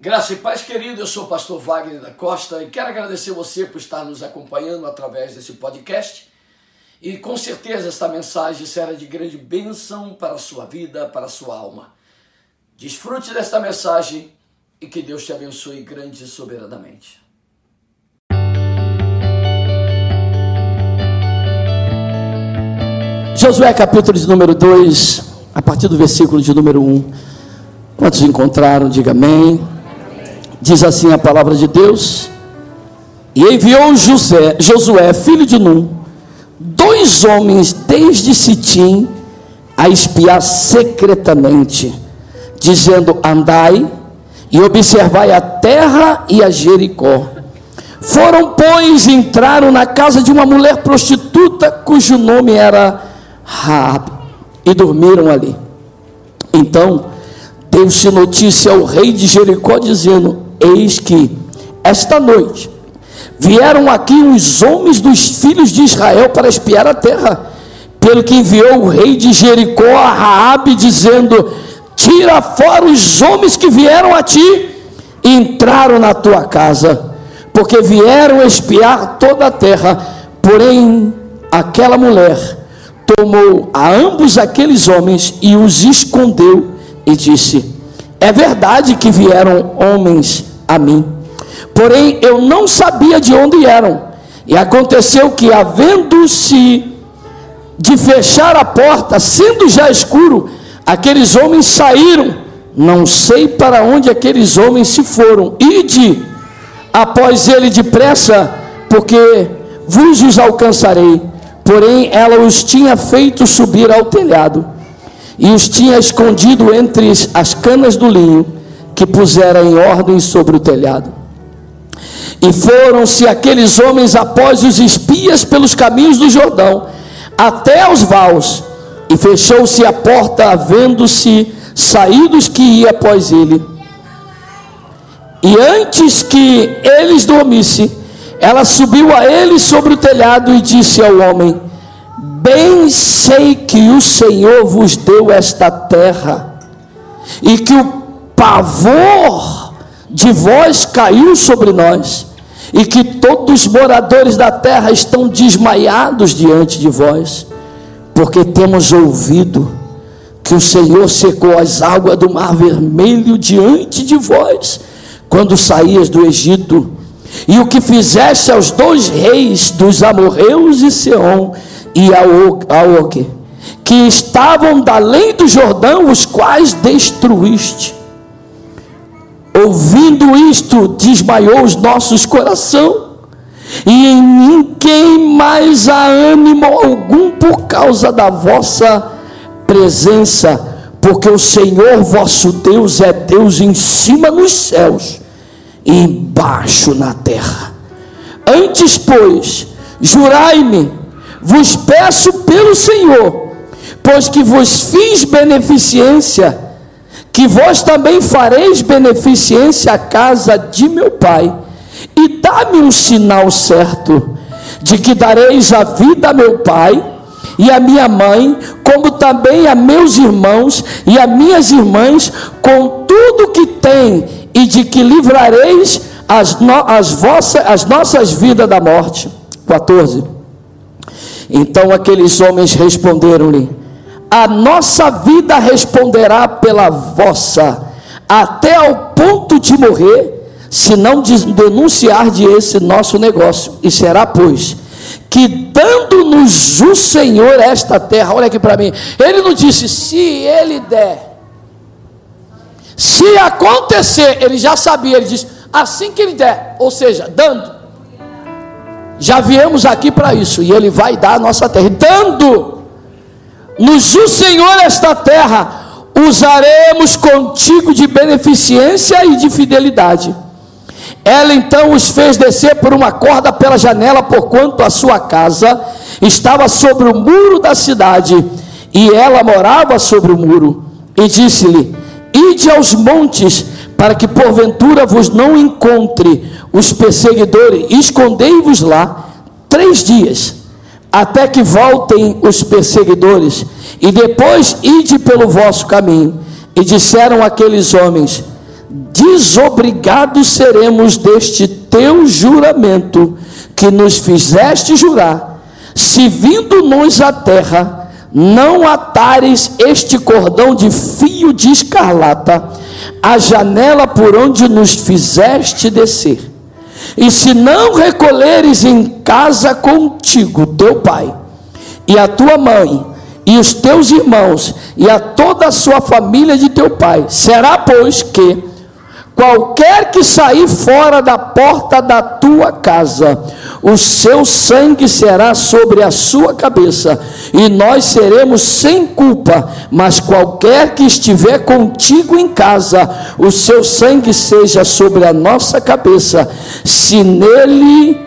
Graça e paz, querido. Eu sou o pastor Wagner da Costa e quero agradecer você por estar nos acompanhando através desse podcast. E com certeza esta mensagem será de grande bênção para a sua vida, para a sua alma. Desfrute desta mensagem e que Deus te abençoe grande e soberanamente. Josué capítulo de número 2, a partir do versículo de número 1. Quantos encontraram, diga amém. Diz assim a palavra de Deus: E enviou José, Josué, filho de Num, dois homens desde Sitim a espiar secretamente, dizendo: Andai e observai a terra e a Jericó. Foram, pois, entraram na casa de uma mulher prostituta cujo nome era Raab, e dormiram ali. Então, deu-se notícia ao rei de Jericó, dizendo: Eis que esta noite vieram aqui os homens dos filhos de Israel para espiar a terra. Pelo que enviou o rei de Jericó a Raabe dizendo: Tira fora os homens que vieram a ti e entraram na tua casa, porque vieram espiar toda a terra. Porém, aquela mulher tomou a ambos aqueles homens e os escondeu e disse: É verdade que vieram homens a mim. Porém, eu não sabia de onde eram. E aconteceu que, havendo-se de fechar a porta, sendo já escuro, aqueles homens saíram. Não sei para onde aqueles homens se foram. Ide após ele depressa, porque vos os alcançarei. Porém, ela os tinha feito subir ao telhado e os tinha escondido entre as canas do linho que pusera em ordem sobre o telhado. E foram-se aqueles homens após os espias pelos caminhos do Jordão, até aos vaus, e fechou-se a porta, havendo-se saídos que ia após ele. E antes que eles dormissem, ela subiu a ele sobre o telhado e disse ao homem: Bem sei que o Senhor vos deu esta terra, e que o pavor de vós caiu sobre nós, e que todos os moradores da terra estão desmaiados diante de vós, porque temos ouvido que o Senhor secou as águas do mar vermelho diante de vós, quando saías do Egito, e o que fizeste aos dois reis dos amorreus e Seom e Aoque, que estavam da além do Jordão, os quais destruíste. Ouvindo isto, desmaiou os nossos coração, e em ninguém mais há ânimo algum por causa da vossa presença, porque o Senhor vosso Deus é Deus em cima nos céus e embaixo na terra. Antes, pois, jurai-me, vos peço pelo Senhor, pois que vos fiz beneficência, que vós também fareis beneficência à casa de meu pai, e dá-me um sinal certo, de que dareis a vida a meu pai e a minha mãe, como também a meus irmãos e a minhas irmãs, com tudo que tem, e de que livrareis as, no, as, as nossas vidas da morte. 14. Então aqueles homens responderam-lhe: a nossa vida responderá pela vossa, até ao ponto de morrer, se não denunciar de esse nosso negócio. E será, pois, que dando-nos o Senhor esta terra, olha aqui para mim, ele não disse, se ele der, se acontecer, ele já sabia, ele disse, assim que ele der, ou seja, dando. Já viemos aqui para isso, e ele vai dar a nossa terra, dando nos o Senhor esta terra, usaremos contigo de beneficência e de fidelidade. Ela então os fez descer por uma corda pela janela, porquanto a sua casa estava sobre o muro da cidade, e ela morava sobre o muro. E disse-lhe: Ide aos montes, para que porventura vos não encontre os perseguidores, escondei-vos lá três dias até que voltem os perseguidores, e depois ide pelo vosso caminho. E disseram aqueles homens: desobrigados seremos deste teu juramento que nos fizeste jurar, se vindo-nos a terra, não atares este cordão de fio de escarlata, a janela por onde nos fizeste descer. E se não recolheres em casa contigo teu pai, e a tua mãe, e os teus irmãos, e a toda a sua família de teu pai, será, pois, que Qualquer que sair fora da porta da tua casa, o seu sangue será sobre a sua cabeça, e nós seremos sem culpa. Mas qualquer que estiver contigo em casa, o seu sangue seja sobre a nossa cabeça, se nele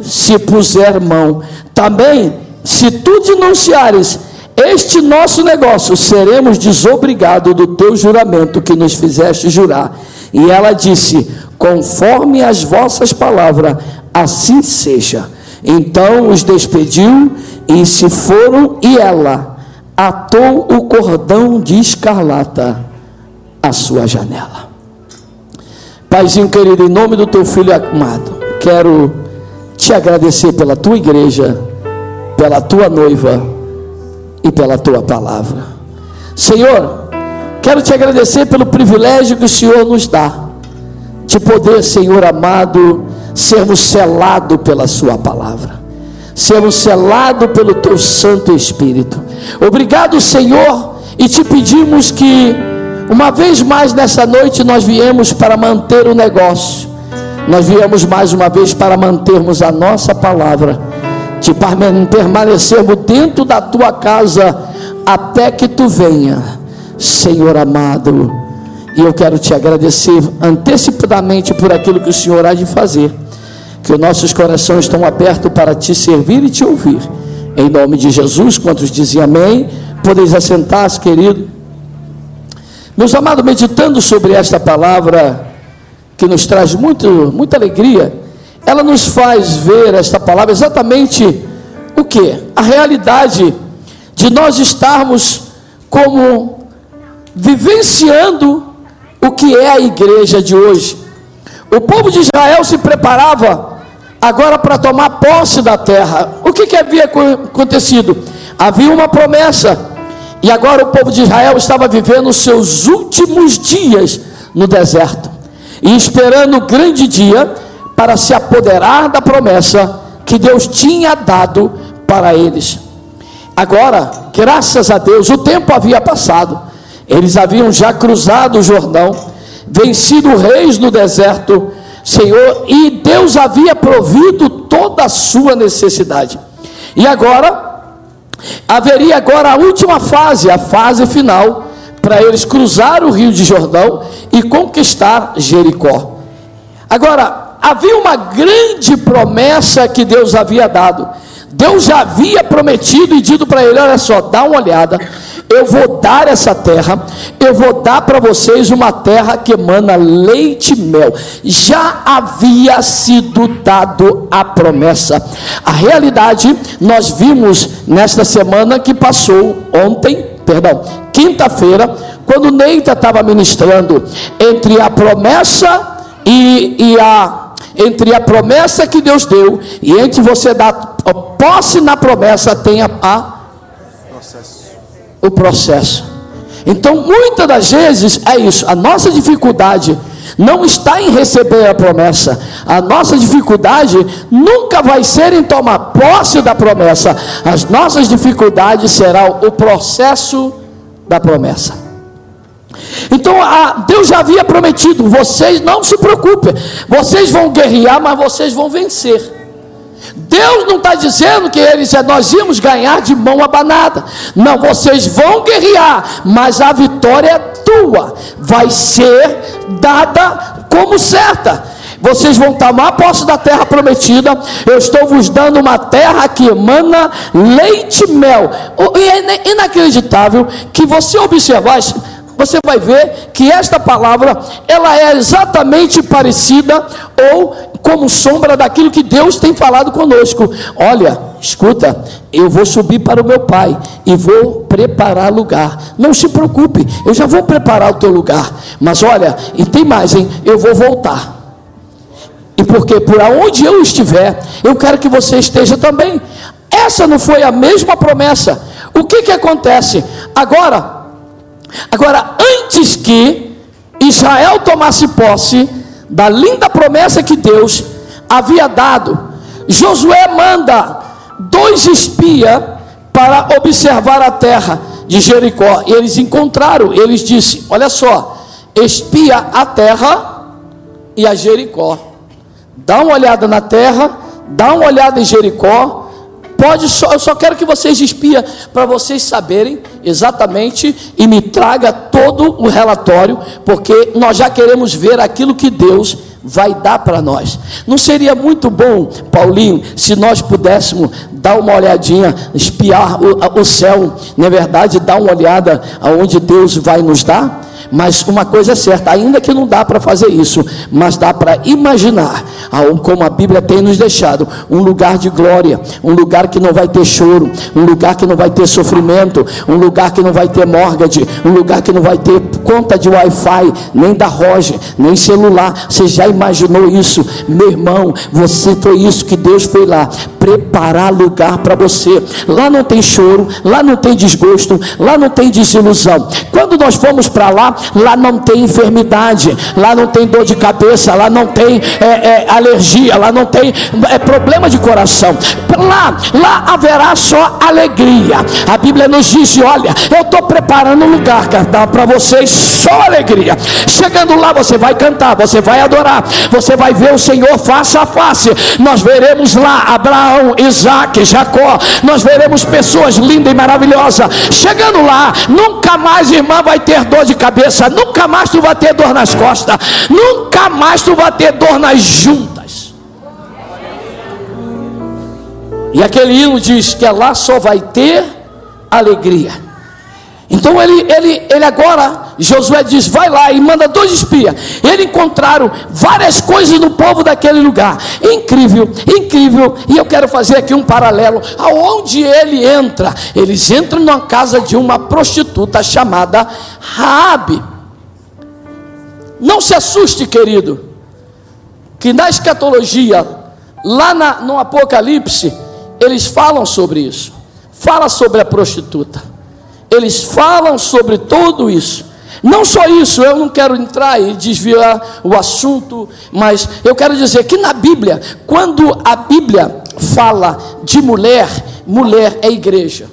se puser mão. Também, se tu denunciares este nosso negócio, seremos desobrigados do teu juramento que nos fizeste jurar e ela disse: Conforme as vossas palavras, assim seja. Então os despediu e se foram, e ela atou o cordão de escarlata à sua janela. Paizinho querido, em nome do teu filho amado, quero te agradecer pela tua igreja, pela tua noiva e pela tua palavra. Senhor, Quero te agradecer pelo privilégio que o Senhor nos dá, de poder, Senhor amado, sermos selados pela Sua palavra, sermos selados pelo Teu Santo Espírito. Obrigado, Senhor, e te pedimos que, uma vez mais nessa noite, nós viemos para manter o negócio, nós viemos mais uma vez para mantermos a nossa palavra, de permanecermos dentro da tua casa até que tu venha Senhor amado, e eu quero te agradecer antecipadamente por aquilo que o Senhor há de fazer, que os nossos corações estão abertos para te servir e te ouvir. Em nome de Jesus, quantos dizem amém, podeis assentar-se, querido. Meus amados, meditando sobre esta palavra, que nos traz muito, muita alegria, ela nos faz ver esta palavra exatamente o que? A realidade de nós estarmos como vivenciando o que é a igreja de hoje. O povo de Israel se preparava agora para tomar posse da terra. O que, que havia acontecido? Havia uma promessa, e agora o povo de Israel estava vivendo os seus últimos dias no deserto e esperando o grande dia para se apoderar da promessa que Deus tinha dado para eles. Agora, graças a Deus, o tempo havia passado. Eles haviam já cruzado o Jordão, vencido reis no deserto, Senhor, e Deus havia provido toda a sua necessidade. E agora haveria agora a última fase, a fase final, para eles cruzar o Rio de Jordão e conquistar Jericó. Agora, havia uma grande promessa que Deus havia dado. Deus já havia prometido e dito para ele: olha só, dá uma olhada eu vou dar essa terra, eu vou dar para vocês uma terra que emana leite e mel. Já havia sido dado a promessa. A realidade nós vimos nesta semana que passou ontem, perdão, quinta-feira, quando Neita estava ministrando entre a promessa e, e a entre a promessa que Deus deu e entre você dar posse na promessa tem a, a o processo. Então, muitas das vezes é isso, a nossa dificuldade não está em receber a promessa, a nossa dificuldade nunca vai ser em tomar posse da promessa, as nossas dificuldades serão o processo da promessa. Então, Deus já havia prometido: vocês não se preocupem, vocês vão guerrear, mas vocês vão vencer. Deus não está dizendo que eles, nós íamos ganhar de mão abanada. Não, vocês vão guerrear, mas a vitória é tua. Vai ser dada como certa. Vocês vão tomar posse da terra prometida. Eu estou vos dando uma terra que emana leite e mel. E é inacreditável que você observar você vai ver que esta palavra, ela é exatamente parecida ou como sombra daquilo que Deus tem falado conosco. Olha, escuta, eu vou subir para o meu pai e vou preparar lugar. Não se preocupe, eu já vou preparar o teu lugar. Mas olha, e tem mais, hein? Eu vou voltar. E porque por onde eu estiver, eu quero que você esteja também. Essa não foi a mesma promessa. O que que acontece? Agora, agora antes que Israel tomasse posse da linda promessa que Deus havia dado, Josué manda dois espias para observar a terra de Jericó. E eles encontraram, eles disseram: Olha só, espia a terra e a Jericó. Dá uma olhada na terra, dá uma olhada em Jericó Pode só, eu só quero que vocês espia para vocês saberem exatamente e me traga todo o relatório, porque nós já queremos ver aquilo que Deus vai dar para nós. Não seria muito bom, Paulinho, se nós pudéssemos dar uma olhadinha, espiar o, o céu, na é verdade, dar uma olhada aonde Deus vai nos dar? Mas uma coisa é certa, ainda que não dá para fazer isso, mas dá para imaginar, como a Bíblia tem nos deixado, um lugar de glória, um lugar que não vai ter choro, um lugar que não vai ter sofrimento, um lugar que não vai ter mortgage, um lugar que não vai ter conta de Wi-Fi, nem da Roger, nem celular. Você já imaginou isso? Meu irmão, você foi isso que Deus foi lá preparar lugar para você. Lá não tem choro, lá não tem desgosto, lá não tem desilusão. Quando nós fomos para lá, lá não tem enfermidade, lá não tem dor de cabeça, lá não tem é, é, alergia, lá não tem é, problema de coração. Lá, lá haverá só alegria. A Bíblia nos diz: olha, eu estou preparando um lugar para vocês, só alegria. Chegando lá, você vai cantar, você vai adorar, você vai ver o Senhor face a face. Nós veremos lá Abraão, Isaac, Jacó. Nós veremos pessoas lindas e maravilhosas. Chegando lá, nunca mais, irmã, vai ter dor de cabeça cabeça, nunca mais tu vai ter dor nas costas, nunca mais tu vai ter dor nas juntas. E aquele hino diz que lá só vai ter alegria. Então ele, ele, ele agora, Josué diz: vai lá e manda dois espias. Eles encontraram várias coisas no povo daquele lugar. Incrível, incrível. E eu quero fazer aqui um paralelo. Aonde ele entra? Eles entram na casa de uma prostituta chamada Raabe. Não se assuste, querido, que na escatologia, lá na, no Apocalipse, eles falam sobre isso. Fala sobre a prostituta eles falam sobre tudo isso. Não só isso, eu não quero entrar e desviar o assunto, mas eu quero dizer que na Bíblia, quando a Bíblia fala de mulher, mulher é igreja,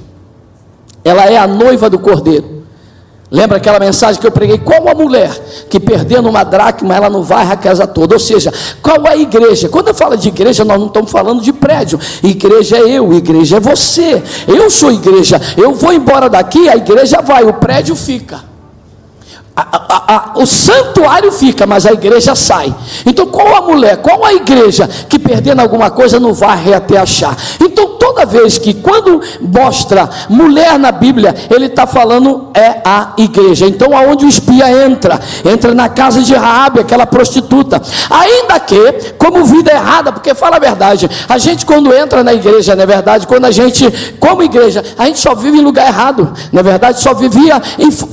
ela é a noiva do cordeiro. Lembra aquela mensagem que eu preguei? Como a mulher que perdendo uma dracma, ela não vai a casa toda. Ou seja, qual a igreja? Quando eu falo de igreja, nós não estamos falando de prédio. Igreja é eu, igreja é você. Eu sou igreja. Eu vou embora daqui, a igreja vai, o prédio fica. A, a, a, o santuário fica, mas a igreja sai. Então, qual a mulher, qual a igreja que perdendo alguma coisa não vai até achar? Então, toda vez que, quando mostra mulher na Bíblia, ele está falando é a igreja. Então, aonde o espia entra, entra na casa de Raabe, aquela prostituta. Ainda que, como vida errada, porque fala a verdade, a gente quando entra na igreja, não é verdade? Quando a gente, como igreja, a gente só vive em lugar errado, não é verdade? Só vivia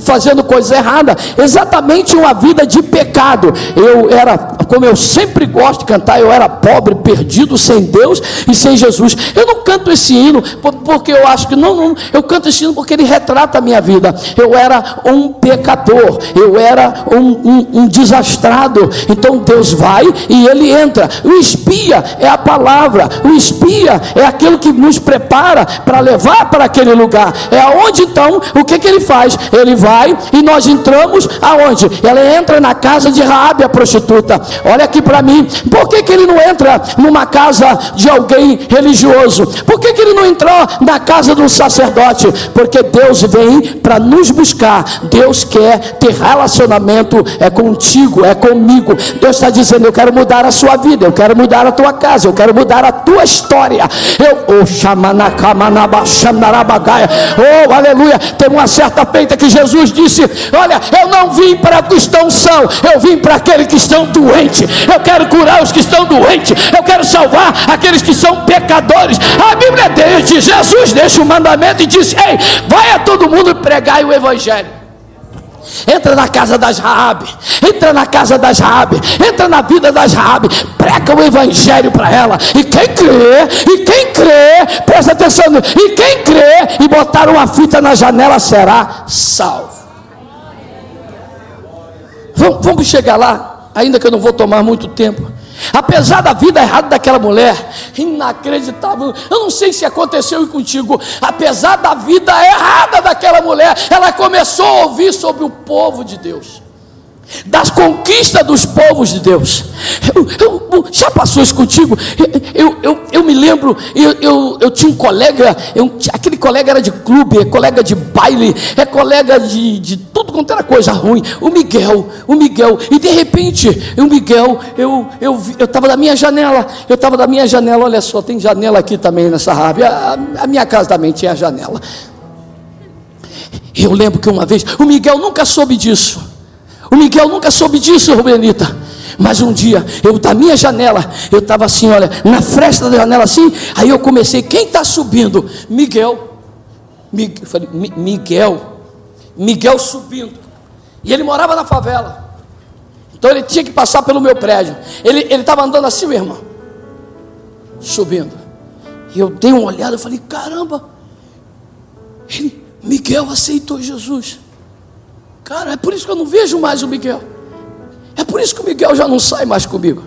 fazendo coisa errada exatamente uma vida de pecado. Eu era, como eu sempre gosto de cantar, eu era pobre, perdido, sem Deus e sem Jesus. Eu não canto esse hino porque eu acho que não, não eu canto esse hino porque ele retrata a minha vida. Eu era um pecador, eu era um, um, um desastrado. Então Deus vai e ele entra. O espia é a palavra, o espia é aquilo que nos prepara para levar para aquele lugar. É aonde então, o que, que ele faz? Ele vai e nós entramos aonde? Ela entra na casa de Raabe, a prostituta. olha aqui para mim, por que, que ele não entra numa casa de alguém religioso? Por que, que ele não entrou na casa do sacerdote? Porque Deus vem para nos buscar, Deus quer ter relacionamento, é contigo, é comigo. Deus está dizendo: Eu quero mudar a sua vida, eu quero mudar a tua casa, eu quero mudar a tua história. Eu, oh, oh aleluia. Tem uma certa feita que Jesus disse: Olha, eu não vim para os que são, eu vim para aqueles que estão doentes. Eu quero curar os que estão doentes, eu quero salvar aqueles que são pecadores. A Bíblia diz: Jesus deixa o mandamento e diz: Ei, vai a todo mundo pregar o Evangelho. Entra na casa das Raabe, entra na casa das Raabe, entra na vida das Raabe, prega o evangelho para ela. E quem crê, e quem crê, presta atenção, e quem crê e botar uma fita na janela será salvo. Vamos, vamos chegar lá, ainda que eu não vou tomar muito tempo. Apesar da vida errada daquela mulher, inacreditável. Eu não sei se aconteceu contigo. Apesar da vida errada daquela mulher, ela começou a ouvir sobre o povo de Deus das conquistas dos povos de Deus. Eu, eu, já passou isso contigo? Eu, eu, eu me lembro, eu, eu, eu tinha um colega, eu, aquele colega era de clube, é colega de baile, é colega de, de tudo quanto era coisa ruim. O Miguel, o Miguel, e de repente, o Miguel, eu eu eu estava da minha janela, eu estava da minha janela, olha só, tem janela aqui também nessa rádio, a, a minha casa também tinha janela. Eu lembro que uma vez, o Miguel nunca soube disso. O Miguel nunca soube disso, Rubenita. Mas um dia, eu da minha janela, eu estava assim, olha, na fresta da janela assim, aí eu comecei, quem está subindo? Miguel. Miguel, falei, Miguel. Miguel subindo. E ele morava na favela. Então ele tinha que passar pelo meu prédio. Ele estava andando assim, meu irmão. Subindo. E eu dei uma olhada, eu falei, caramba, Miguel aceitou Jesus. Cara, é por isso que eu não vejo mais o Miguel. É por isso que o Miguel já não sai mais comigo.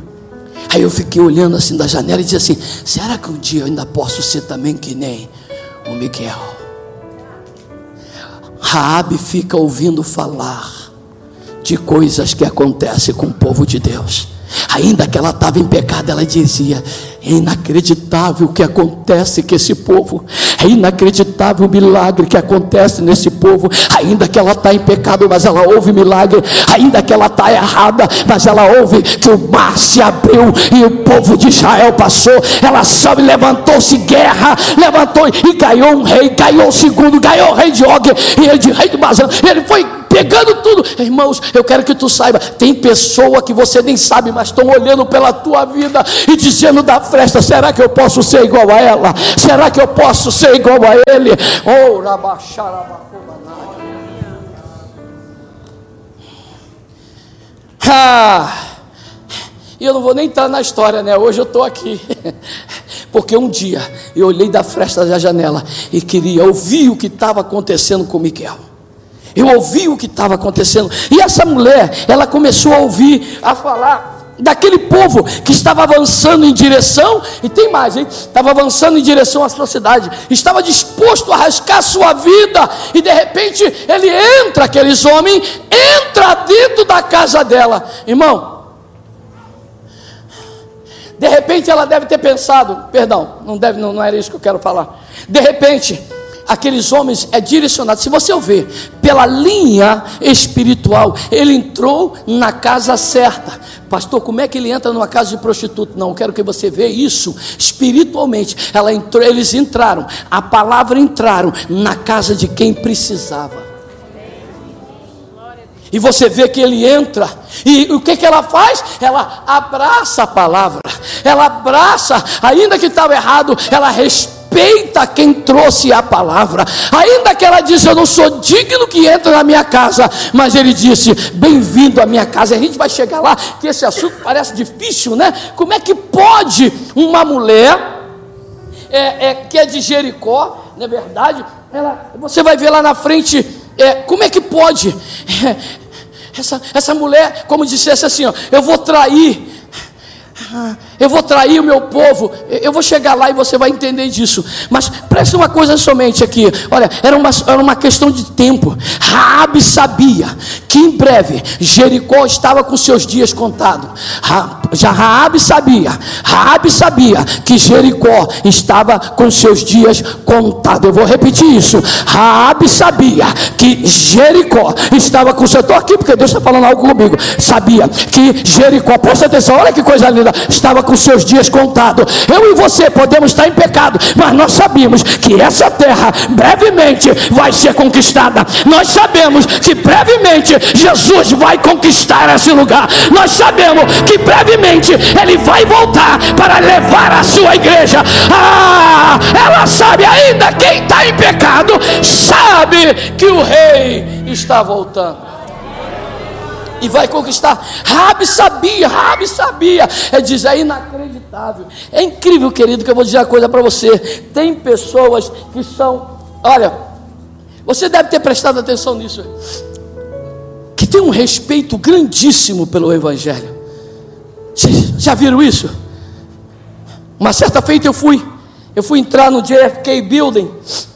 Aí eu fiquei olhando assim da janela e disse assim: será que um dia eu ainda posso ser também que nem o Miguel? Raabe fica ouvindo falar de coisas que acontecem com o povo de Deus. Ainda que ela estava em pecado, ela dizia: é inacreditável o que acontece com esse povo, é inacreditável o milagre que acontece nesse povo. Ainda que ela está em pecado, mas ela ouve milagre, ainda que ela está errada, mas ela ouve que o mar se abriu e o povo de Israel passou. Ela soube, levantou-se guerra, levantou e ganhou um rei, ganhou o segundo, ganhou o rei de Og e ele de rei de Bazan. Ele foi pegando tudo. Irmãos, eu quero que tu saiba: tem pessoa que você nem sabe, mas estão olhando pela tua vida e dizendo da fresta: será que eu posso ser igual a ela? Será que eu posso ser igual a ele? Oh, Ah, e eu não vou nem entrar na história, né? Hoje eu estou aqui. Porque um dia eu olhei da fresta da janela e queria ouvir o que estava acontecendo com Miguel. Eu ouvi o que estava acontecendo. E essa mulher, ela começou a ouvir, a falar daquele povo que estava avançando em direção, e tem mais, hein? Estava avançando em direção à sua cidade, estava disposto a arriscar sua vida, e de repente ele entra, aqueles homens, entra dentro da casa dela, irmão. De repente ela deve ter pensado, perdão, não deve, não, não era isso que eu quero falar. De repente, aqueles homens é direcionado. Se você ver pela linha espiritual, ele entrou na casa certa. Pastor, como é que ele entra numa casa de prostituta? Não, eu quero que você veja isso espiritualmente. Ela entrou, eles entraram, a palavra entraram na casa de quem precisava. E você vê que ele entra, e o que, que ela faz? Ela abraça a palavra, ela abraça, ainda que estava errado, ela respeita respeita quem trouxe a palavra, ainda que ela disse: Eu não sou digno que entre na minha casa, mas ele disse: Bem-vindo à minha casa. A gente vai chegar lá, que esse assunto parece difícil, né? Como é que pode uma mulher é, é, que é de Jericó, não é verdade? Ela, você vai ver lá na frente, é, como é que pode? essa, essa mulher, como dissesse assim: ó, Eu vou trair. Eu vou trair o meu povo, eu vou chegar lá e você vai entender disso. Mas preste uma coisa somente aqui. Olha, era uma, era uma questão de tempo. Raabe sabia que em breve Jericó estava com seus dias contados. Já Raabe sabia, Raabe sabia que Jericó estava com seus dias contados. Eu vou repetir isso. Raabe sabia que Jericó estava com seu. Estou aqui porque Deus está falando algo comigo. Sabia que Jericó, presta atenção, olha que coisa linda, estava com seus dias contados. Eu e você podemos estar em pecado, mas nós sabemos que essa terra brevemente vai ser conquistada. Nós sabemos que brevemente Jesus vai conquistar esse lugar. Nós sabemos que brevemente ele vai voltar para levar a sua igreja. Ah, ela sabe ainda quem está em pecado sabe que o rei está voltando e vai conquistar. Rabi sabia, Rabi sabia. É diz, é inacreditável. É incrível, querido, que eu vou dizer uma coisa para você. Tem pessoas que são, olha, você deve ter prestado atenção nisso, que tem um respeito grandíssimo pelo Evangelho. Já viram isso? Uma certa feita eu fui, eu fui entrar no JFK Building,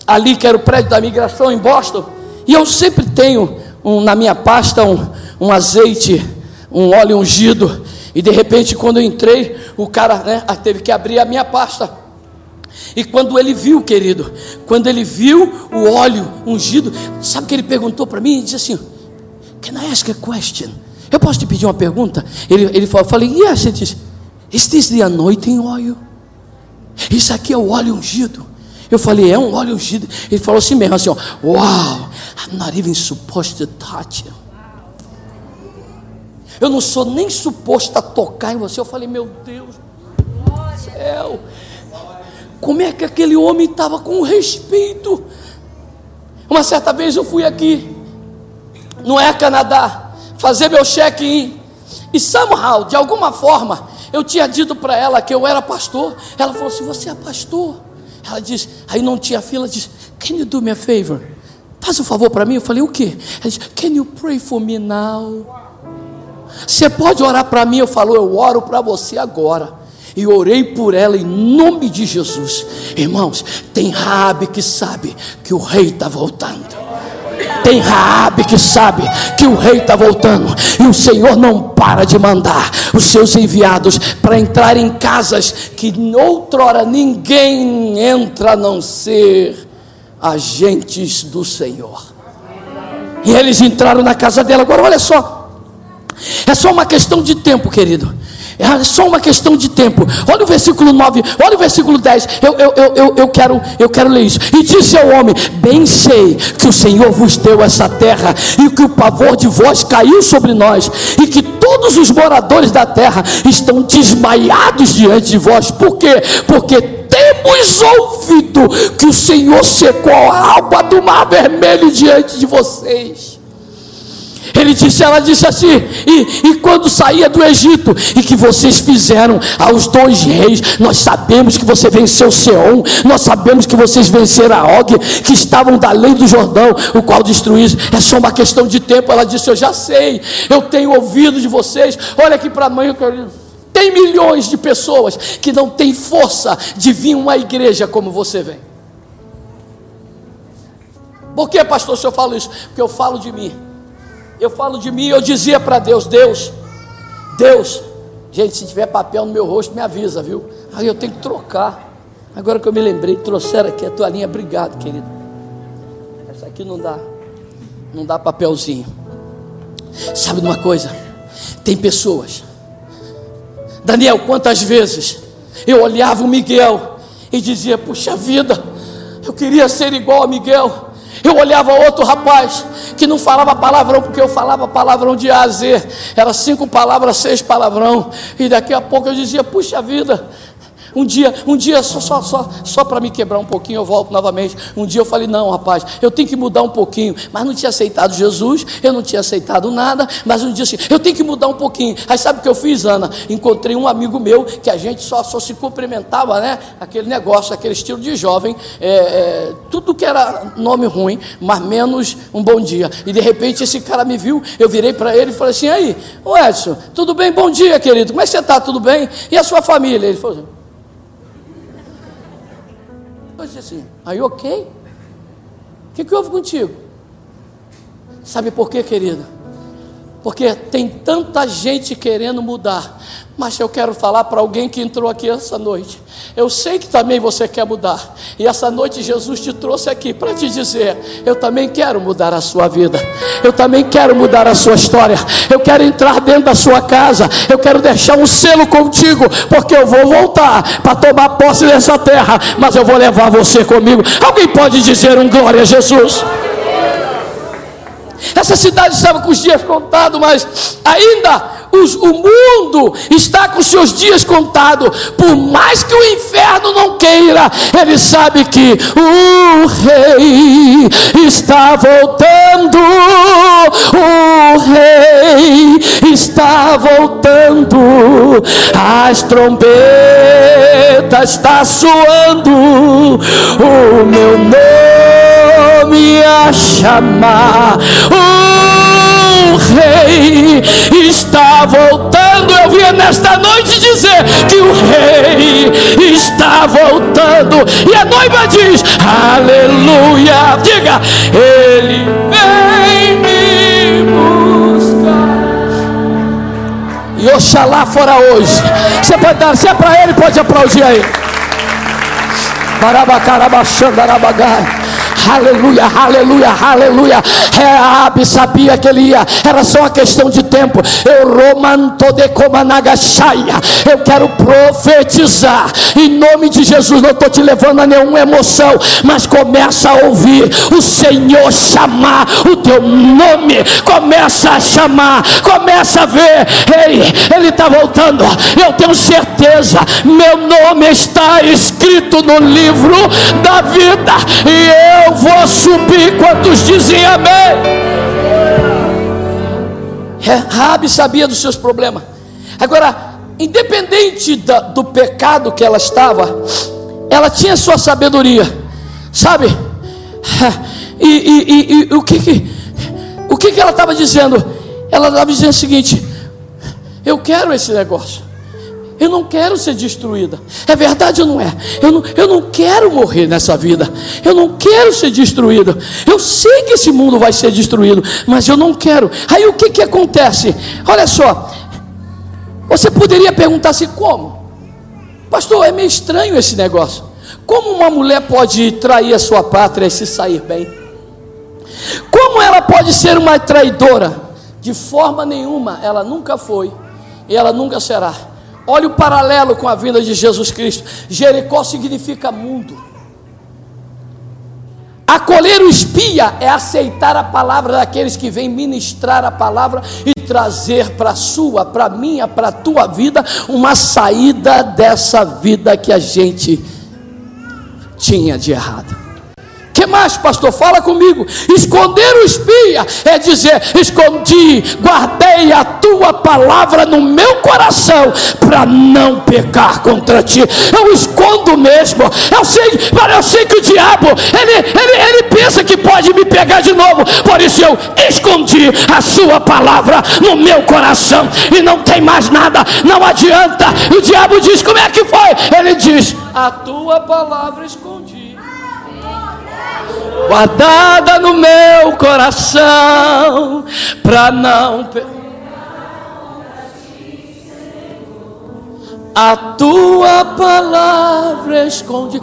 ali que era o prédio da migração em Boston, e eu sempre tenho um, na minha pasta um, um azeite, um óleo ungido. E de repente, quando eu entrei, o cara né, teve que abrir a minha pasta. E quando ele viu, querido, quando ele viu o óleo ungido, sabe que ele perguntou para mim? Ele disse assim: Can I ask a question? Eu posso te pedir uma pergunta? Ele, ele falou, eu falei, yes, ele disse, Is this the anointing oil? Isso aqui é o óleo ungido. Eu falei, é um óleo ungido. Ele falou assim mesmo, assim, ó, wow, I'm not even supposed to touch him. Eu não sou nem suposto a tocar em você. Eu falei, meu Deus, céu, como é que aquele homem estava com respeito? Uma certa vez eu fui aqui, no é Canadá, fazer meu check-in. E somehow, de alguma forma, eu tinha dito para ela que eu era pastor. Ela falou assim: Você é pastor? Ela disse, aí não tinha fila, disse: Can you do me a favor? Faz um favor para mim. Eu falei: O quê? Ela disse: Can you pray for me now? Você pode orar para mim? Eu falo, eu oro para você agora. E orei por ela em nome de Jesus. Irmãos, tem Raabe que sabe que o rei está voltando. Tem Raabe que sabe que o rei está voltando e o Senhor não para de mandar os seus enviados para entrar em casas que outrora ninguém entra a não ser agentes do Senhor. E eles entraram na casa dela. Agora olha só. É só uma questão de tempo, querido. É só uma questão de tempo. Olha o versículo 9, olha o versículo 10. Eu, eu, eu, eu, eu, quero, eu quero ler isso. E disse ao homem: Bem sei que o Senhor vos deu essa terra, e que o pavor de vós caiu sobre nós, e que todos os moradores da terra estão desmaiados diante de vós. Por quê? Porque temos ouvido que o Senhor secou a alma do mar vermelho diante de vocês. Ele disse, ela disse assim, e, e quando saía do Egito, e que vocês fizeram aos dois reis, nós sabemos que você venceu Seom, nós sabemos que vocês venceram a Og, que estavam da lei do Jordão, o qual destruísse, é só uma questão de tempo. Ela disse, eu já sei, eu tenho ouvido de vocês, olha aqui para querido. Tem milhões de pessoas que não têm força de vir uma igreja como você vem. Por que, pastor, se eu falo isso? Porque eu falo de mim eu falo de mim, eu dizia para Deus: Deus, Deus, gente, se tiver papel no meu rosto, me avisa, viu? Aí eu tenho que trocar. Agora que eu me lembrei, trouxeram aqui a tua linha, obrigado, querido. Essa aqui não dá, não dá papelzinho. Sabe de uma coisa? Tem pessoas. Daniel, quantas vezes eu olhava o Miguel e dizia: Puxa vida, eu queria ser igual a Miguel. Eu olhava outro rapaz que não falava palavrão, porque eu falava palavrão de A a Z. Era cinco palavras, seis palavrão. E daqui a pouco eu dizia: Puxa vida, Um dia, um dia só, só, só, só para me quebrar um pouquinho, eu volto novamente. Um dia eu falei: não, rapaz, eu tenho que mudar um pouquinho. Mas não tinha aceitado Jesus, eu não tinha aceitado nada. Mas um dia assim, eu tenho que mudar um pouquinho. Aí sabe o que eu fiz, Ana? Encontrei um amigo meu que a gente só, só se cumprimentava, né? Aquele negócio, aquele estilo de jovem, é, é, tudo que era nome ruim, mas menos um bom dia. E de repente esse cara me viu, eu virei para ele e falei assim: aí, ô Edson, tudo bem? Bom dia, querido. Como é que você está? Tudo bem? E a sua família? Ele falou assim. Eu disse assim, aí ok? O que, que houve contigo? Sabe por quê, querida? Porque tem tanta gente querendo mudar, mas eu quero falar para alguém que entrou aqui essa noite. Eu sei que também você quer mudar, e essa noite Jesus te trouxe aqui para te dizer: eu também quero mudar a sua vida, eu também quero mudar a sua história, eu quero entrar dentro da sua casa, eu quero deixar um selo contigo, porque eu vou voltar para tomar posse dessa terra, mas eu vou levar você comigo. Alguém pode dizer um glória a Jesus? Essa cidade estava com os dias contados, mas ainda os, o mundo está com seus dias contados. Por mais que o inferno não queira, ele sabe que o rei está voltando. O rei está voltando. As trombetas está soando. O meu nome a chamar. Rei está voltando. Eu vim nesta noite dizer que o rei está voltando. E a noiva diz: Aleluia. Diga, ele vem me buscar. E Oxalá fora hoje. Você pode dar, se é para ele, pode aplaudir aí. Barabacarabachandarabagai. Aleluia, aleluia, aleluia. Reabe sabia que ele ia, era só uma questão de tempo. Eu romanto de comanagachaia. Eu quero profetizar em nome de Jesus. Não estou te levando a nenhuma emoção, mas começa a ouvir o Senhor chamar o teu nome. Começa a chamar, começa a ver. Ei, ele está voltando. Eu tenho certeza. Meu nome está escrito no livro da vida e eu eu vou subir. Quantos dizem amém? É, Rabi sabia dos seus problemas. Agora, independente da, do pecado que ela estava, ela tinha sua sabedoria, sabe? E, e, e, e o que que, o que que ela estava dizendo? Ela estava dizendo o seguinte: eu quero esse negócio. Eu não quero ser destruída. É verdade ou não é? Eu não, eu não quero morrer nessa vida. Eu não quero ser destruída. Eu sei que esse mundo vai ser destruído, mas eu não quero. Aí o que, que acontece? Olha só. Você poderia perguntar assim: como? Pastor, é meio estranho esse negócio. Como uma mulher pode trair a sua pátria e se sair bem? Como ela pode ser uma traidora? De forma nenhuma, ela nunca foi e ela nunca será. Olha o paralelo com a vinda de Jesus Cristo. Jericó significa mundo. Acolher o espia é aceitar a palavra daqueles que vêm ministrar a palavra e trazer para a sua, para a minha, para a tua vida, uma saída dessa vida que a gente tinha de errado que mais, pastor? Fala comigo. Esconder o espia é dizer: escondi, guardei a tua palavra no meu coração para não pecar contra ti. Eu escondo mesmo. Eu sei, eu sei que o diabo ele, ele, ele pensa que pode me pegar de novo. Por isso eu escondi a sua palavra no meu coração e não tem mais nada. Não adianta. O diabo diz: como é que foi? Ele diz: a tua palavra escondi guardada no meu coração, para não A tua palavra esconde.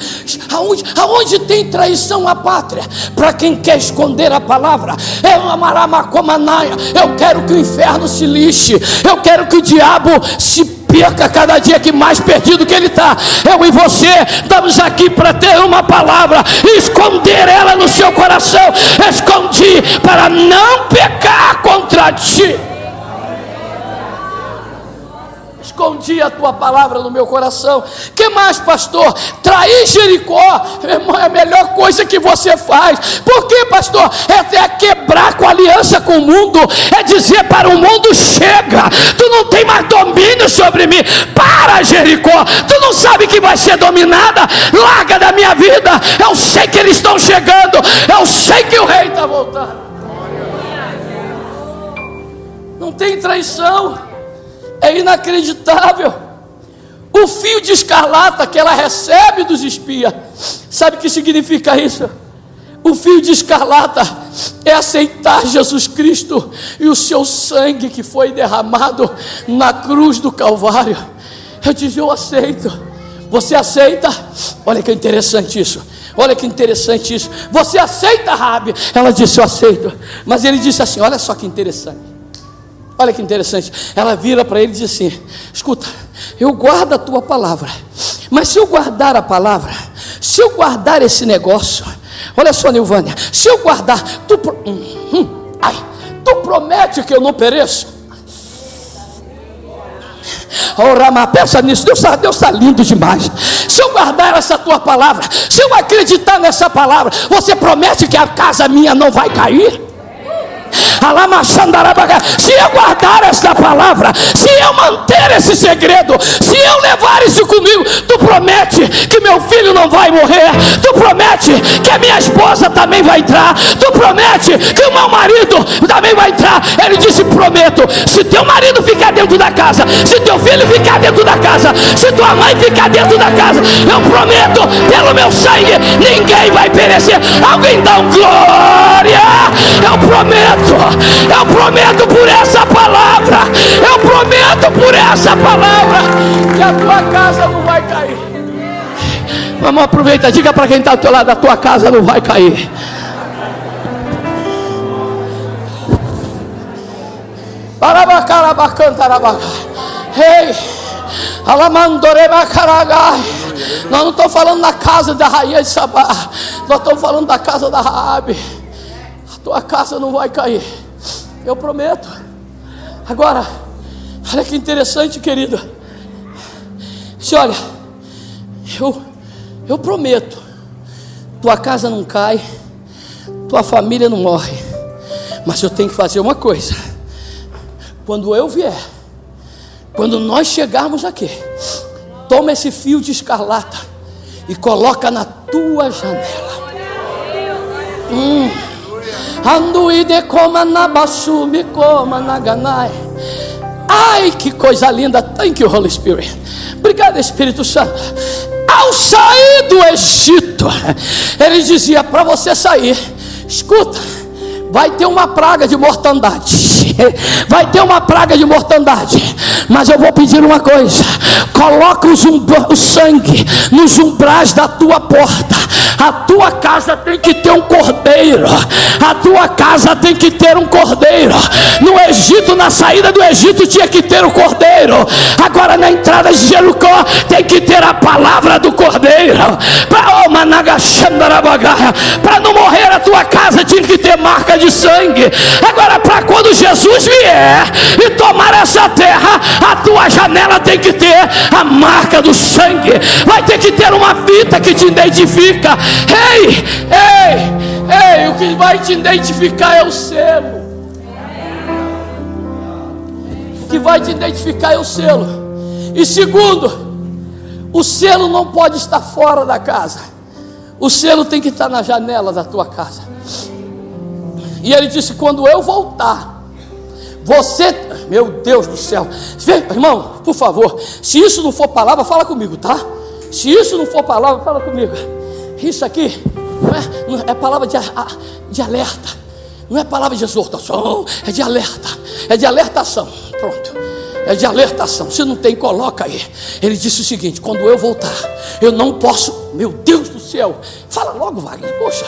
Aonde, aonde tem traição à pátria? Para quem quer esconder a palavra, é uma maramacomanaia. Eu quero que o inferno se lixe. Eu quero que o diabo se perca cada dia que mais perdido que ele está. Eu e você estamos aqui para ter uma palavra, esconder ela no seu coração, escondi para não pecar contra ti. Escondi a tua palavra no meu coração. Que mais, pastor? Trair Jericó, é a melhor coisa que você faz. Por quê, pastor? É, é quebrar com a aliança com o mundo, é dizer para o mundo: chega, tu não tem mais domínio sobre mim. Para, Jericó, tu não sabe que vai ser dominada. Larga da minha vida. Eu sei que eles estão chegando, eu sei que o rei está voltando. Não tem traição, é inacreditável. O fio de escarlata que ela recebe dos espias, sabe o que significa isso? O fio de escarlata é aceitar Jesus Cristo e o seu sangue que foi derramado na cruz do Calvário. Eu disse: Eu aceito. Você aceita? Olha que interessante isso. Olha que interessante isso. Você aceita, Rabi? Ela disse: Eu aceito. Mas ele disse assim: Olha só que interessante. Olha que interessante. Ela vira para ele e diz assim: Escuta, eu guardo a tua palavra. Mas se eu guardar a palavra, se eu guardar esse negócio, olha só, Nilvânia, se eu guardar, tu, hum, hum, ai, tu promete que eu não pereço? Oh, Rama, pensa nisso. Deus está Deus tá lindo demais. Se eu guardar essa tua palavra, se eu acreditar nessa palavra, você promete que a casa minha não vai cair? Se eu guardar esta palavra, se eu manter esse segredo, se eu levar isso comigo, tu promete que meu filho não vai morrer, tu promete que a minha esposa também vai entrar, tu promete que o meu marido também vai entrar. Ele disse: Prometo, se teu marido ficar dentro da casa, se teu filho ficar dentro da casa, se tua mãe ficar dentro da casa, eu prometo, pelo meu sangue, ninguém vai perecer. Alguém dá um glória, eu prometo. Eu prometo por essa palavra. Eu prometo por essa palavra. Que a tua casa não vai cair. Vamos aproveitar, diga para quem está ao teu lado: a tua casa não vai cair. Nós não estamos falando da casa da rainha de Sabá, nós estamos falando da casa da Raabe tua casa não vai cair. Eu prometo. Agora, olha que interessante, querido. Se olha, eu, eu prometo, tua casa não cai, tua família não morre. Mas eu tenho que fazer uma coisa. Quando eu vier, quando nós chegarmos aqui, toma esse fio de escarlata e coloca na tua janela. Hum. Anduide coma na basumi coma na ganai. Ai, que coisa linda. Thank you, Holy Spirit. Obrigado, Espírito Santo. Ao sair do Egito, ele dizia para você sair. Escuta, vai ter uma praga de mortandade. Vai ter uma praga de mortandade. Mas eu vou pedir uma coisa: coloca o, o sangue nos umbrais da tua porta. A tua casa tem que ter um cordeiro. A tua casa tem que ter um cordeiro. No Egito, na saída do Egito, tinha que ter o um cordeiro. Agora na entrada de Jericó tem que ter a palavra do cordeiro. Para oh, não morrer a tua casa tinha que ter marca de sangue. Agora para quando Jesus vier e tomar essa terra, a tua janela tem que ter a marca do sangue. Vai ter que ter uma fita que te identifica. Ei, ei, ei, o que vai te identificar é o selo. O que vai te identificar é o selo. E segundo, o selo não pode estar fora da casa. O selo tem que estar na janela da tua casa. E ele disse: quando eu voltar, você, meu Deus do céu, irmão, por favor, se isso não for palavra, fala comigo, tá? Se isso não for palavra, fala comigo. Isso aqui não é, não é palavra de, de alerta, não é palavra de exortação, é de alerta, é de alertação. Pronto, é de alertação. Se não tem, coloca aí. Ele disse o seguinte: quando eu voltar, eu não posso, meu Deus do céu, fala logo, Wagner, poxa.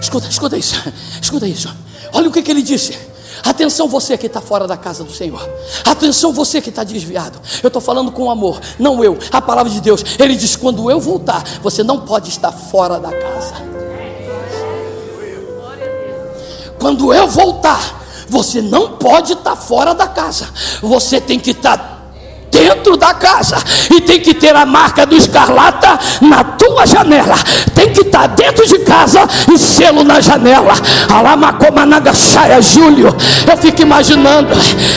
Escuta, escuta isso, escuta isso. Olha o que, que ele disse. Atenção, você que está fora da casa do Senhor. Atenção, você que está desviado. Eu estou falando com amor, não eu. A palavra de Deus. Ele diz: quando eu voltar, você não pode estar fora da casa. Quando eu voltar, Você não pode estar fora da casa. Você tem que estar dentro da casa e tem que ter a marca do escarlata na tua janela. Tem que estar dentro de casa e selo na janela. Alamacomanaga saia Júlio. Eu fico imaginando,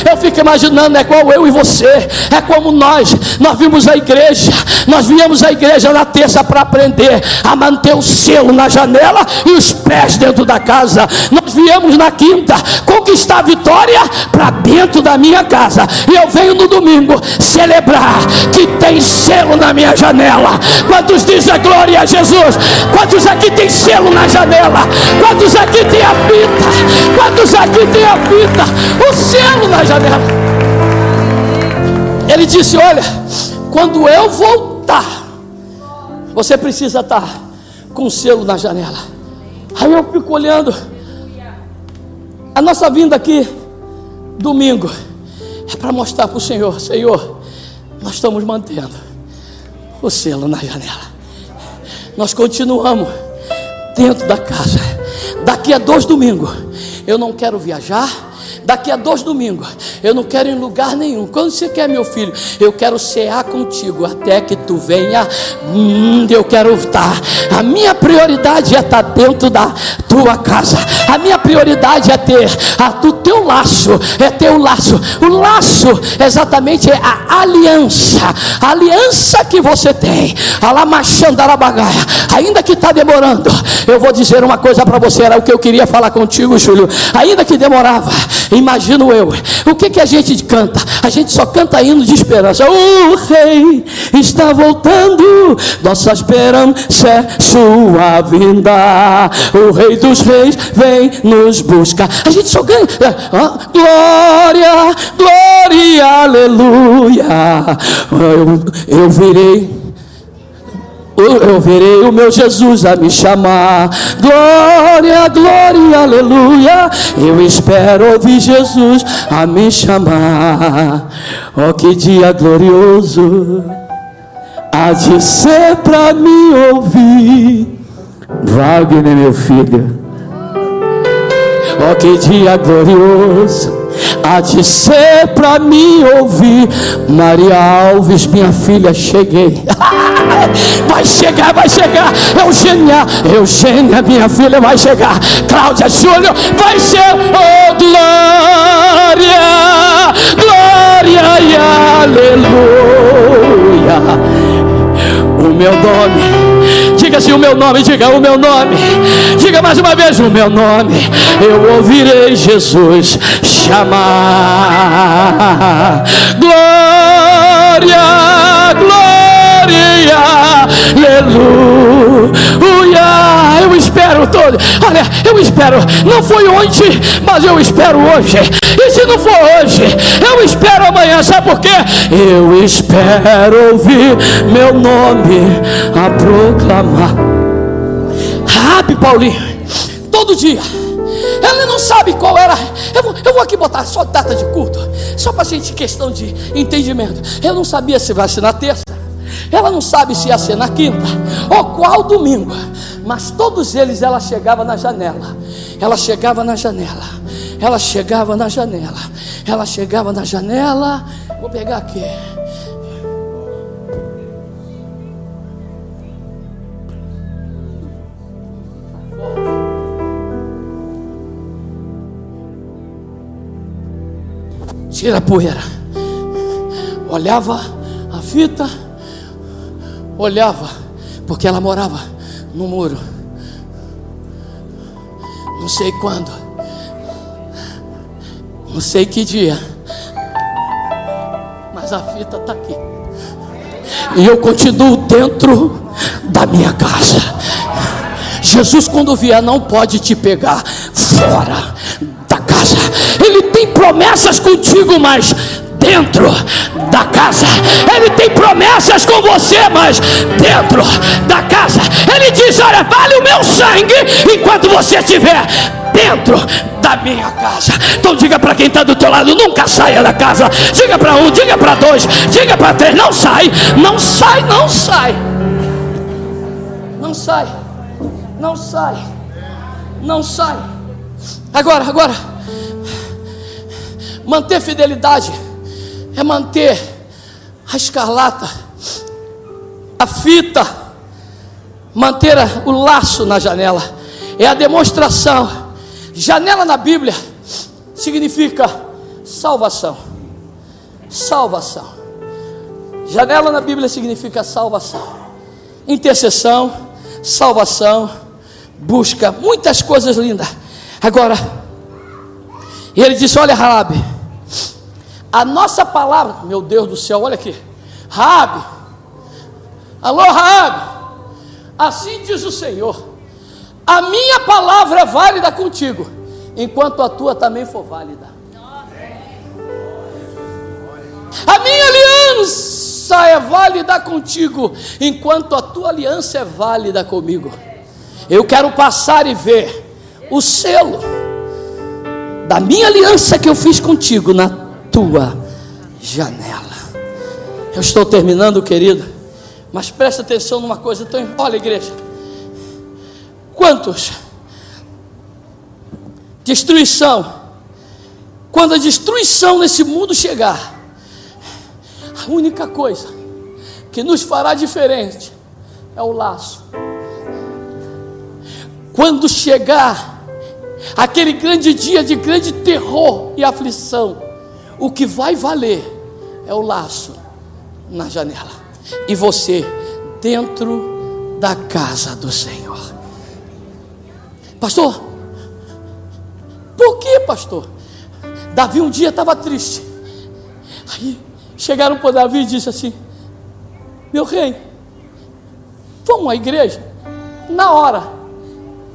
eu fico imaginando, é igual eu e você, é como nós. Nós vimos a igreja, nós viemos à igreja na terça para aprender a manter o selo na janela e os pés dentro da casa. Nós viemos na quinta conquistar a vitória para dentro da minha casa. E eu venho no domingo celebrar que tem selo na minha janela. Quantos dizem glória a Jesus? Quantos aqui tem selo na janela? Quantos aqui tem a fita? Quantos aqui tem a fita? O selo na janela. Ele disse: Olha, quando eu voltar, você precisa estar com o selo na janela. Aí eu fico olhando. A nossa vinda aqui, domingo, é para mostrar para o Senhor: Senhor, nós estamos mantendo o selo na janela. Nós continuamos dentro da casa. Daqui a dois domingos, eu não quero viajar Daqui a dois domingos, eu não quero ir em lugar nenhum. Quando você quer, meu filho, eu quero cear contigo até que tu venha. Hum, eu quero estar. A minha prioridade é estar dentro da tua casa. A minha prioridade é ter a, o teu laço. É ter o laço. O laço exatamente é a aliança. A aliança que você tem. Ainda que está demorando, eu vou dizer uma coisa para você. Era o que eu queria falar contigo, Júlio. Ainda que demorava Imagino eu. O que, que a gente canta? A gente só canta hino de esperança. O rei está voltando. Nossa esperança é sua vinda. O rei dos reis vem nos buscar. A gente só Ah, glória, glória, aleluia. Eu, eu virei eu verei o meu Jesus a me chamar. Glória, glória, aleluia. Eu espero ouvir Jesus a me chamar. Oh, que dia glorioso há de ser para me ouvir. Wagner, meu filho. Oh, que dia glorioso há de ser para me ouvir. Maria Alves, minha filha, cheguei. vai chegar, vai chegar. Eugênia, Eugênia, minha filha, vai chegar. Cláudia Júlio, vai ser, oh glória, glória e aleluia. O meu nome Diga assim o meu nome, diga o meu nome. Diga mais uma vez o meu nome. Eu ouvirei Jesus chamar. Glória, glória, aleluia. Eu espero todo. Olha, eu espero. Não foi ontem, mas eu espero hoje. E se não for hoje, eu espero amanhã. Sabe por quê? Eu espero ouvir meu nome a proclamar. Rabi Paulinho, todo dia. Ele não sabe qual era. Eu vou, eu vou aqui botar só data de culto, só para gente questão de entendimento. Eu não sabia se vai ser na terça. Ela não sabe se ia ser na quinta ou qual domingo, mas todos eles ela chegava na janela. Ela chegava na janela. Ela chegava na janela. Ela chegava na janela. Vou pegar aqui. Tira a poeira. Olhava a fita, olhava, porque ela morava no muro. Não sei quando, não sei que dia, mas a fita está aqui. E eu continuo dentro da minha casa. Jesus, quando vier, não pode te pegar fora da casa. Ele tem promessas contigo, mas dentro da casa. Ele tem promessas com você, mas dentro da casa. Ele diz: Olha, vale o meu sangue enquanto você estiver dentro da minha casa. Então diga para quem está do teu lado, nunca saia da casa. Diga para um, diga para dois, diga para três, não sai, não sai, não sai. Não sai. Não sai. Não sai. Agora, agora. Manter fidelidade é manter a escarlata, a fita, manter o laço na janela. É a demonstração. Janela na Bíblia significa salvação. Salvação. Janela na Bíblia significa salvação. Intercessão, salvação, busca, muitas coisas lindas. Agora, ele disse: Olha, Rabi, a nossa palavra, meu Deus do céu, olha aqui, Rabi, alô, Rabi, assim diz o Senhor: a minha palavra é válida contigo, enquanto a tua também for válida. A minha aliança é válida contigo, enquanto a tua aliança é válida comigo. Eu quero passar e ver o selo da minha aliança que eu fiz contigo na tua janela. Eu estou terminando, querido, mas presta atenção numa coisa. Tão... Olha, igreja, quantos destruição, quando a destruição nesse mundo chegar, a única coisa que nos fará diferente é o laço. Quando chegar aquele grande dia de grande terror e aflição, o que vai valer é o laço na janela e você dentro da casa do Senhor. Pastor, por que, pastor? Davi um dia estava triste. Aí chegaram para Davi e disse assim: Meu rei, vamos à igreja? Na hora,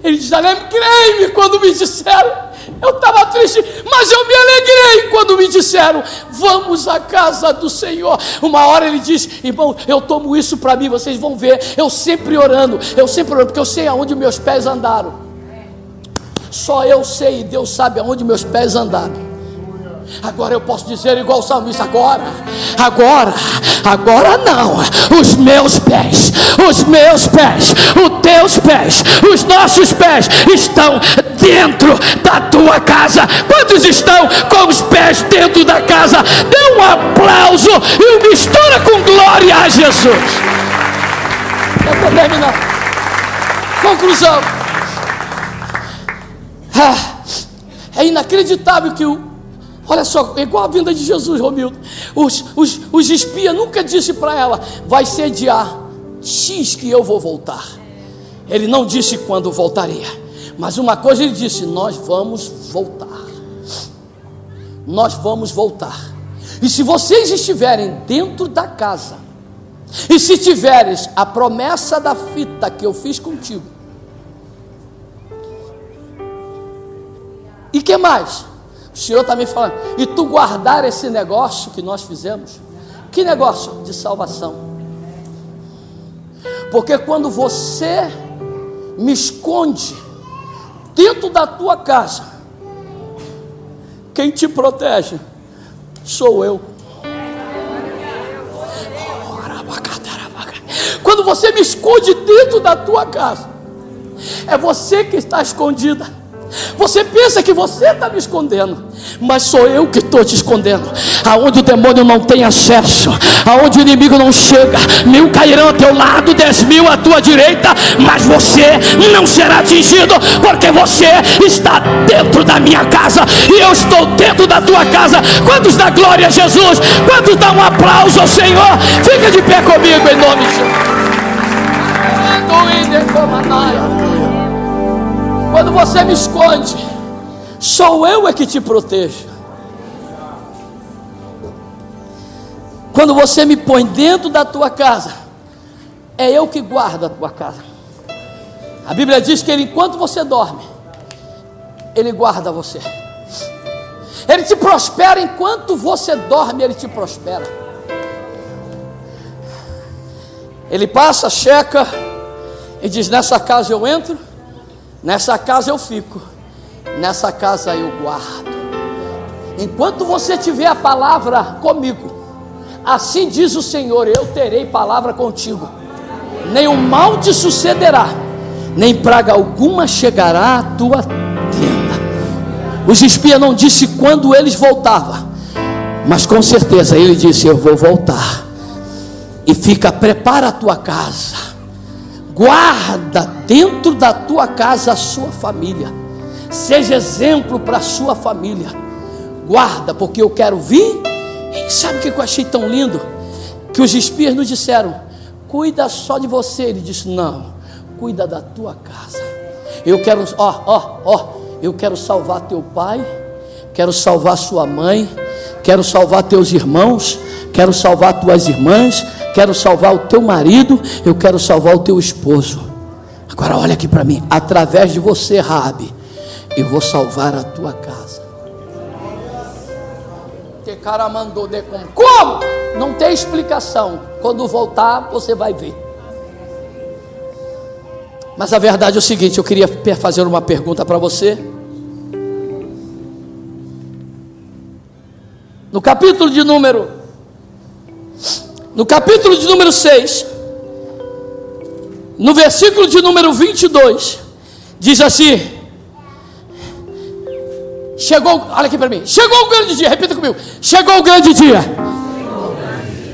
ele disse: Alegrei-me quando me disseram. Eu estava triste, mas eu me alegrei quando me disseram: Vamos à casa do Senhor. Uma hora ele disse: Irmão, eu tomo isso para mim, vocês vão ver. Eu sempre orando, eu sempre orando, porque eu sei aonde meus pés andaram. Só eu sei e Deus sabe aonde meus pés andaram. Agora eu posso dizer igual o salmista, agora, agora, agora não. Os meus pés, os meus pés, os teus pés, os nossos pés estão dentro da tua casa. Quantos estão com os pés dentro da casa? Dê um aplauso e um mistura com glória a Jesus. Eu. Conclusão. Ah, é inacreditável que o Olha só, é igual a vinda de Jesus, Romildo. Os, os, os espias nunca disse para ela, vai ser dia X que eu vou voltar. Ele não disse quando voltaria. Mas uma coisa ele disse: nós vamos voltar. Nós vamos voltar. E se vocês estiverem dentro da casa, e se tiveres a promessa da fita que eu fiz contigo, e que mais? O Senhor está me falando, e tu guardar esse negócio que nós fizemos, que negócio? De salvação. Porque quando você me esconde dentro da tua casa, quem te protege sou eu. Quando você me esconde dentro da tua casa, é você que está escondida. Você pensa que você está me escondendo, mas sou eu que estou te escondendo. Aonde o demônio não tem acesso, aonde o inimigo não chega, mil cairão ao teu lado, dez mil à tua direita, mas você não será atingido, porque você está dentro da minha casa e eu estou dentro da tua casa. Quantos dá glória a Jesus? Quantos dá um aplauso ao Senhor? Fica de pé comigo em nome de Jesus. Quando você me esconde, sou eu é que te protejo. Quando você me põe dentro da tua casa, é eu que guardo a tua casa. A Bíblia diz que ele, enquanto você dorme, ele guarda você. Ele te prospera enquanto você dorme, ele te prospera. Ele passa, checa e diz: Nessa casa eu entro Nessa casa eu fico, nessa casa eu guardo. Enquanto você tiver a palavra comigo, assim diz o Senhor: eu terei palavra contigo. Nenhum mal te sucederá, nem praga alguma chegará à tua tenda. Os espias não disse quando eles voltavam, mas com certeza ele disse: Eu vou voltar. E fica, prepara a tua casa, guarda dentro da tua casa a sua família, seja exemplo para a sua família. Guarda, porque eu quero vir. E sabe o que eu achei tão lindo? Que os espias nos disseram: Cuida só de você. Ele disse: Não, cuida da tua casa. Eu quero, ó, ó, ó, eu quero salvar teu pai, quero salvar sua mãe, quero salvar teus irmãos, quero salvar tuas irmãs, quero salvar o teu marido, eu quero salvar o teu esposo. Agora olha aqui para mim, através de você, Rabi, eu vou salvar a tua casa. Que cara mandou de como? Como? Não tem explicação. Quando voltar, você vai ver. Mas a verdade é o seguinte: eu queria fazer uma pergunta para você. No capítulo de número No capítulo de número 6, no versículo de número 22, diz assim: Chegou, olha aqui para mim. Chegou o grande dia, repita comigo. Chegou o grande dia.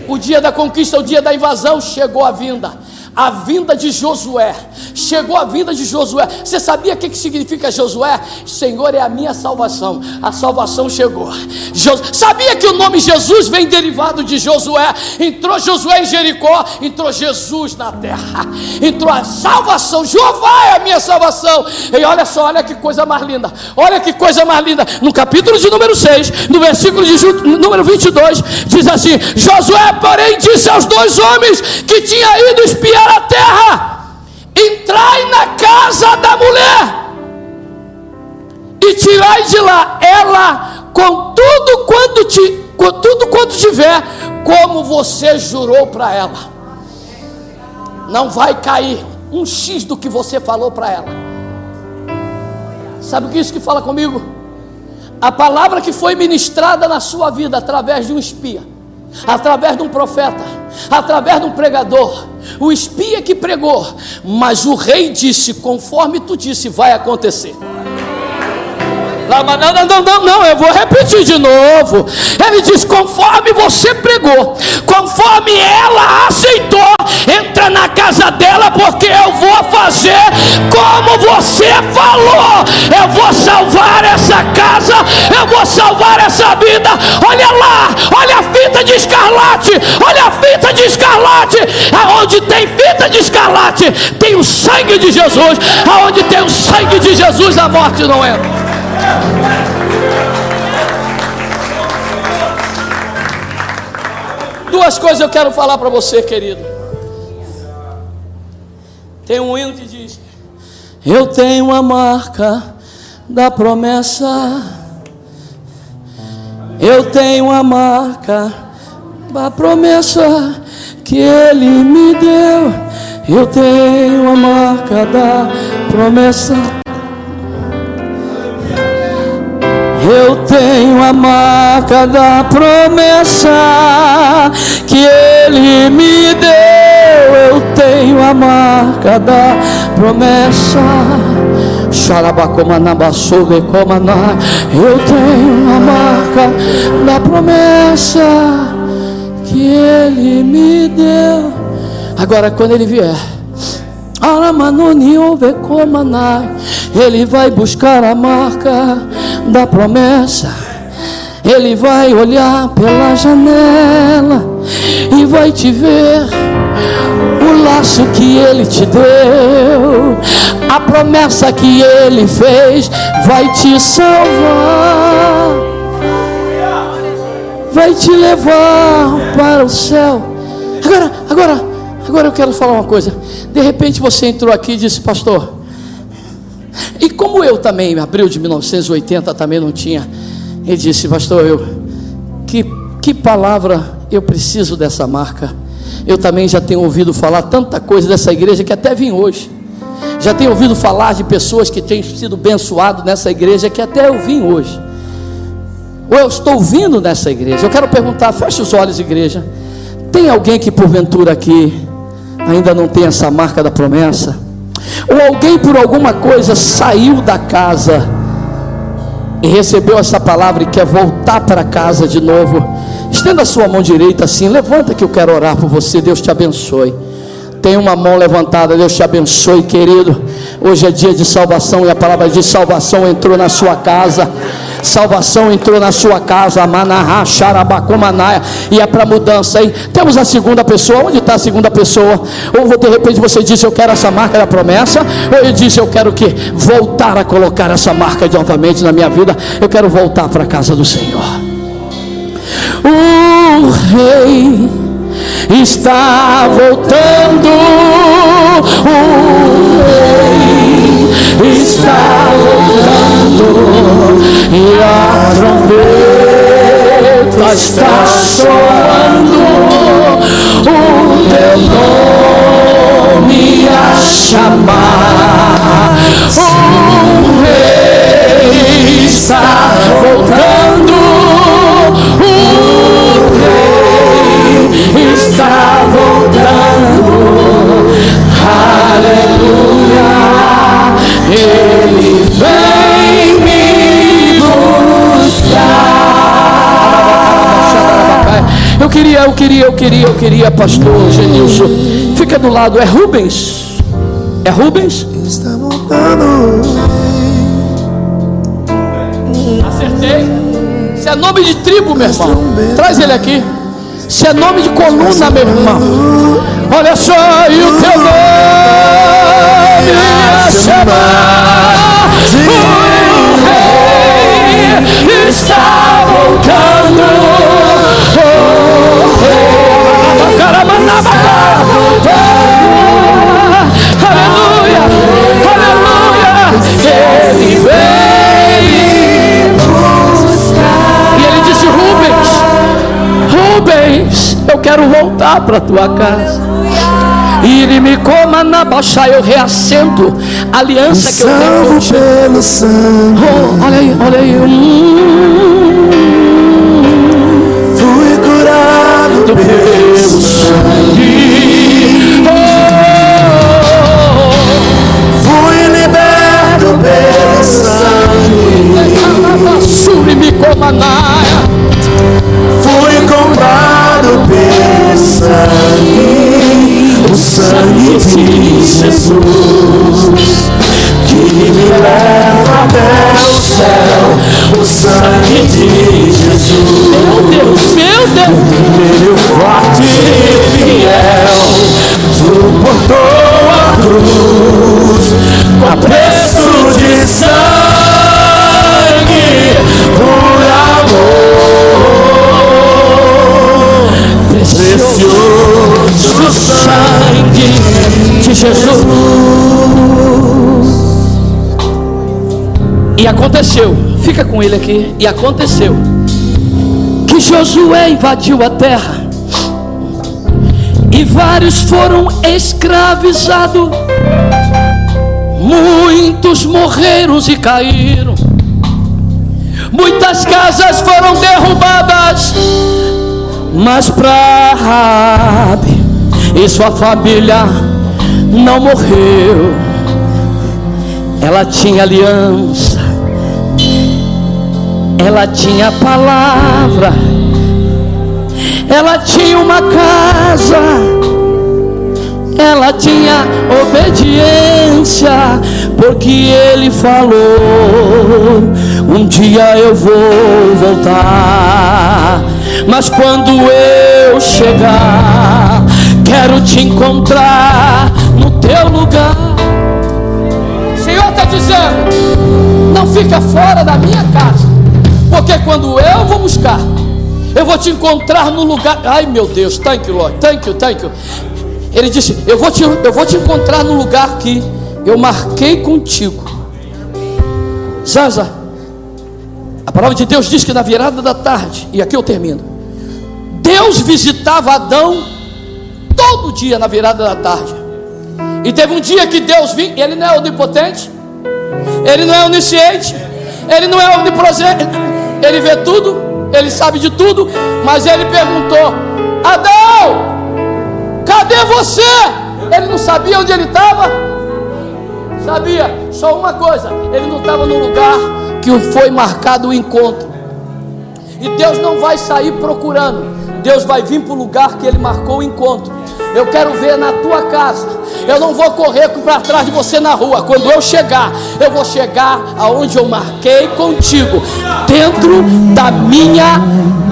O dia da conquista, o dia da invasão, chegou a vinda a vinda de Josué. Chegou a vinda de Josué. Você sabia o que, significa Josué? Senhor é a minha salvação. A salvação chegou. Jo... Sabia que o nome Jesus vem derivado de Josué? Entrou Josué em Jericó, entrou Jesus na terra. Entrou a salvação. Jeová é a minha salvação. E olha só, olha que coisa mais linda. Olha que coisa mais linda. No capítulo de número 6, no versículo de número 22, diz assim: Josué, porém, disse aos dois homens que tinha ido espiar a terra, entrai na casa da mulher e tirai de lá ela com tudo quanto te, com tudo quanto tiver, como você jurou para ela. Não vai cair um X do que você falou para ela. Sabe o que isso que fala comigo? A palavra que foi ministrada na sua vida através de um espia, através de um profeta, através de um pregador, o espia que pregou, mas o rei disse: conforme tu disse, vai acontecer. Não, não, não, não, eu vou repetir de novo. Ele diz: conforme você pregou, conforme ela aceitou, entra na casa dela, porque eu vou fazer como você falou. Eu vou salvar essa casa, eu vou salvar essa vida. Olha lá, olha a fita de escarlate, olha a fita de escarlate. Aonde tem fita de escarlate, tem o sangue de Jesus. Aonde tem o sangue de Jesus, a morte não entra. Duas coisas eu quero falar para você, querido. Tem um hino que diz: Eu tenho a marca da promessa. Eu tenho a marca da promessa que Ele me deu. Eu tenho a marca da promessa. Eu tenho a marca da promessa que Ele me deu. Eu tenho a marca da promessa. Eu tenho a marca da promessa que Ele me deu. Agora, quando Ele vier. Ele vai buscar a marca da promessa. Ele vai olhar pela janela e vai te ver o laço que ele te deu, a promessa que ele fez vai te salvar, vai te levar para o céu. Agora, agora, agora eu quero falar uma coisa. De repente você entrou aqui e disse, pastor, e como eu também, em abril de 1980, também não tinha, ele disse, pastor, eu, que, que palavra eu preciso dessa marca. Eu também já tenho ouvido falar tanta coisa dessa igreja que até vim hoje. Já tenho ouvido falar de pessoas que têm sido abençoados nessa igreja que até eu vim hoje. Ou eu estou vindo nessa igreja. Eu quero perguntar, feche os olhos, igreja. Tem alguém que porventura aqui ainda não tem essa marca da promessa? ou alguém por alguma coisa saiu da casa e recebeu essa palavra e quer voltar para casa de novo, estenda a sua mão direita assim, levanta que eu quero orar por você, Deus te abençoe. Tem uma mão levantada, Deus te abençoe, querido. Hoje é dia de salvação e a palavra de salvação entrou na sua casa. Salvação entrou na sua casa, Manahá, Xarabacumanaya, e é para mudança, hein? Temos a segunda pessoa, onde está a segunda pessoa? Ou de repente você disse, eu quero essa marca da promessa, ou ele disse, eu quero que voltar a colocar essa marca novamente na minha vida, eu quero voltar para a casa do Senhor. O rei está voltando, está soando, o teu nome a chamar, o rei está queria, eu queria, eu queria, eu queria, pastor Genilson. Fica do lado, é Rubens. É Rubens? Está voltando. Acertei. Se é nome de tribo, meu irmão, traz ele aqui. Se é nome de coluna, meu irmão, olha só, e o teu nome a chamar. O rei está voltando. Aleluia, aleluia. Ele vem e ele disse: Rubens, Rubens, eu quero voltar para tua casa. E ele me coma na baixa, eu reacendo a aliança que eu tenho contigo. pelo sangue, Oh, olha aí, olha aí. Hum, fui curado do pelo aconteceu, fica com ele aqui. E aconteceu que Josué invadiu a terra e vários foram escravizados. Muitos morreram e caíram. Muitas casas foram derrubadas. Mas para Rabi e sua família não morreu. Ela tinha aliança. Ela tinha palavra. Ela tinha uma casa. Ela tinha obediência, porque ele falou: Um dia eu vou voltar. Mas quando eu chegar, quero te encontrar no teu lugar. O Senhor está dizendo: Não fica fora da minha casa, porque quando eu vou buscar, eu vou te encontrar no lugar. Ai meu Deus, thank you, Lord, thank you, thank you. Ele disse: eu vou, te, eu vou te encontrar no lugar que eu marquei contigo. Zaza, a palavra de Deus diz que na virada da tarde, e aqui eu termino, Deus visitava Adão todo dia na virada da tarde. E teve um dia que Deus vinha, ele não é onipotente, ele não é onisciente, ele não é onipresente, ele vê tudo, ele sabe de tudo, mas ele perguntou: Adão, cadê você? Ele não sabia onde ele estava? Sabia, só uma coisa: ele não estava no lugar que foi marcado o encontro. E Deus não vai sair procurando. Deus vai vir para o lugar que Ele marcou o encontro. Eu quero ver na tua casa. Eu não vou correr para trás de você na rua. Quando eu chegar, eu vou chegar aonde eu marquei contigo, dentro da minha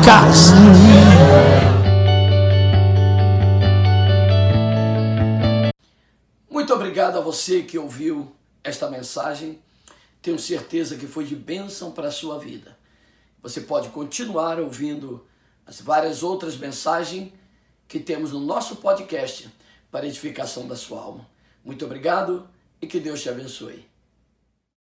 casa. Muito obrigado a você que ouviu esta mensagem. Tenho certeza que foi de bênção para a sua vida. Você pode continuar ouvindo as várias outras mensagens que temos no nosso podcast para edificação da sua alma. Muito obrigado e que Deus te abençoe.